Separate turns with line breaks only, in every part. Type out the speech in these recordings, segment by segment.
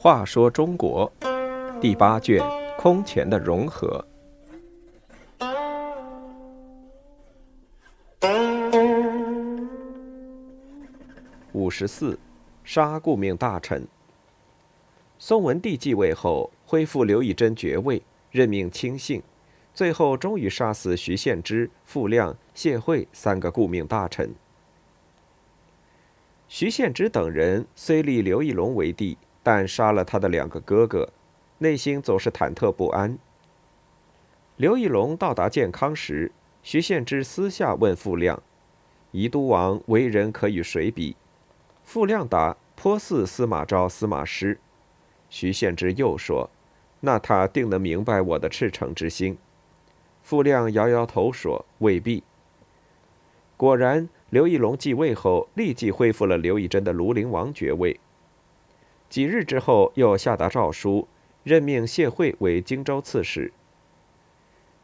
话说中国第八卷空前的融合。五十四，杀顾命大臣。宋文帝继位后，恢复刘义珍爵位，任命亲信，最后终于杀死徐献之、傅亮、谢惠三个顾命大臣。徐献之等人虽立刘义隆为帝。但杀了他的两个哥哥，内心总是忐忑不安。刘义隆到达建康时，徐献之私下问傅亮：“宜都王为人可与谁比？”傅亮答：“颇似司马昭、司马师。”徐献之又说：“那他定能明白我的赤诚之心。”傅亮摇摇头说：“未必。”果然，刘义隆继位后，立即恢复了刘义珍的庐陵王爵位。几日之后，又下达诏书，任命谢惠为荆州刺史。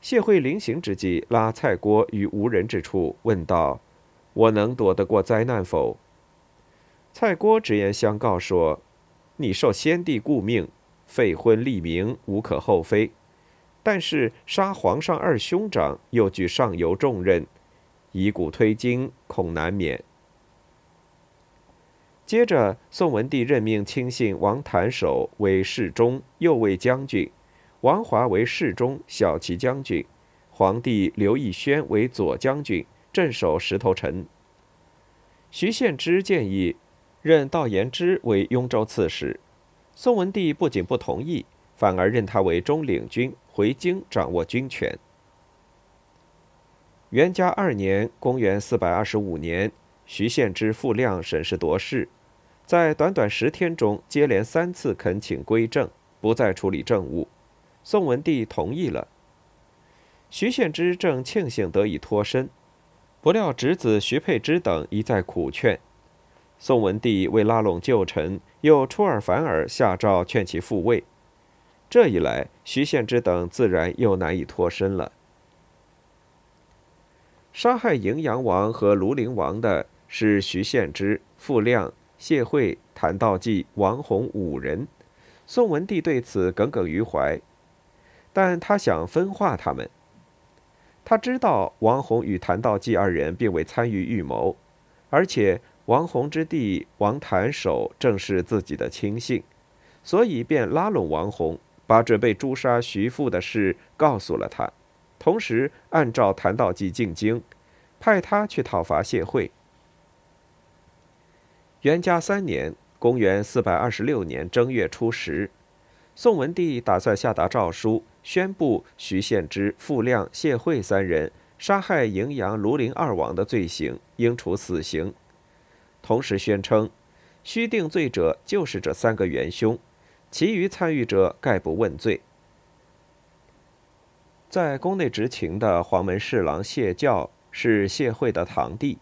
谢惠临行之际，拉蔡郭于无人之处，问道：“我能躲得过灾难否？”蔡郭直言相告说：“你受先帝顾命，废昏立明，无可厚非；但是杀皇上二兄长，又具上游重任，以古推今，恐难免。”接着，宋文帝任命亲信王谭守为侍中、右卫将军，王华为侍中、骁骑将军，皇帝刘义宣为左将军，镇守石头城。徐献之建议任道延之为雍州刺史，宋文帝不仅不同意，反而任他为中领军，回京掌握军权。元嘉二年（公元425年）。徐献之、傅亮审时度势，在短短十天中接连三次恳请归政，不再处理政务。宋文帝同意了。徐献之正庆幸得以脱身，不料侄子徐佩之等一再苦劝。宋文帝为拉拢旧臣，又出尔反尔下诏劝其复位。这一来，徐献之等自然又难以脱身了。杀害荥阳王和庐陵王的。是徐献之、傅亮、谢惠、谭道济、王弘五人。宋文帝对此耿耿于怀，但他想分化他们。他知道王弘与谭道济二人并未参与预谋，而且王弘之弟王谭守正是自己的亲信，所以便拉拢王弘，把准备诛杀徐父的事告诉了他，同时按照谭道济进京，派他去讨伐谢惠。元嘉三年（公元426年）正月初十，宋文帝打算下达诏书，宣布徐献之、傅亮、谢惠三人杀害荥阳、庐陵二王的罪行，应处死刑。同时宣称，须定罪者就是这三个元凶，其余参与者概不问罪。在宫内执勤的黄门侍郎谢教是谢惠的堂弟。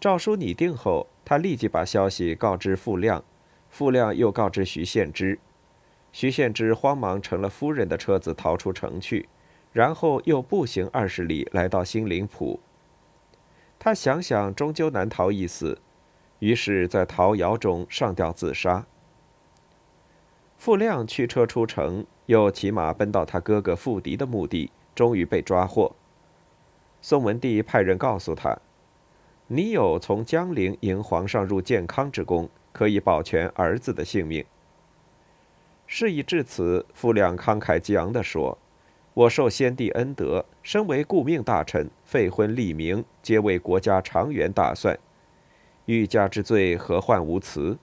诏书拟定后。他立即把消息告知傅亮，傅亮又告知徐献之，徐献之慌忙乘了夫人的车子逃出城去，然后又步行二十里来到新林浦。他想想终究难逃一死，于是，在陶窑中上吊自杀。傅亮驱车出城，又骑马奔到他哥哥傅迪的墓地，终于被抓获。宋文帝派人告诉他。你有从江陵迎皇上入健康之功，可以保全儿子的性命。事已至此，傅亮慷慨激昂地说：“我受先帝恩德，身为顾命大臣，废昏立明，皆为国家长远打算。欲加之罪，何患无辞？”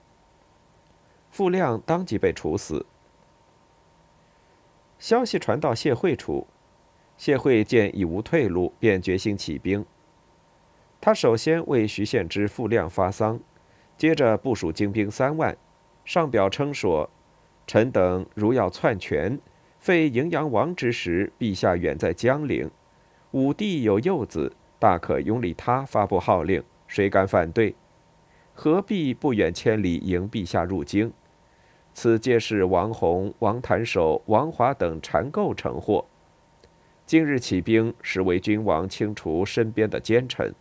傅亮当即被处死。消息传到谢惠处，谢惠见已无退路，便决心起兵。他首先为徐献之、傅亮发丧，接着部署精兵三万，上表称说：“臣等如要篡权，废荥阳王之时，陛下远在江陵，武帝有幼子，大可拥立他发布号令，谁敢反对？何必不远千里迎陛下入京？此皆是王弘、王谭守、王华等缠构成祸。今日起兵，是为君王清除身边的奸臣。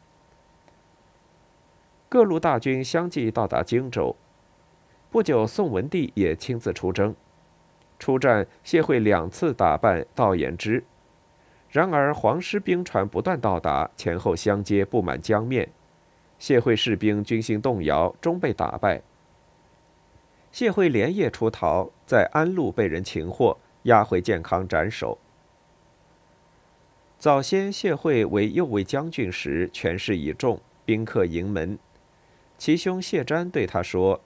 各路大军相继到达荆州，不久，宋文帝也亲自出征。出战，谢惠两次打败道衍之。然而，皇师兵船不断到达，前后相接，布满江面。谢惠士兵军心动摇，终被打败。谢惠连夜出逃，在安陆被人擒获，押回建康斩首。早先，谢惠为右卫将军时，权势已重，宾客盈门。其兄谢瞻对他说：“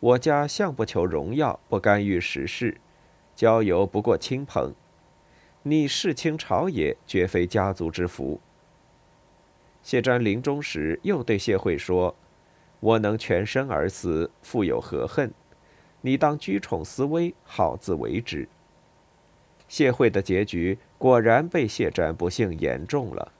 我家向不求荣耀，不干预时事，交游不过亲朋。你世卿朝野，绝非家族之福。”谢瞻临终时又对谢惠说：“我能全身而死，复有何恨？你当居宠思危，好自为之。”谢惠的结局果然被谢瞻不幸言中了。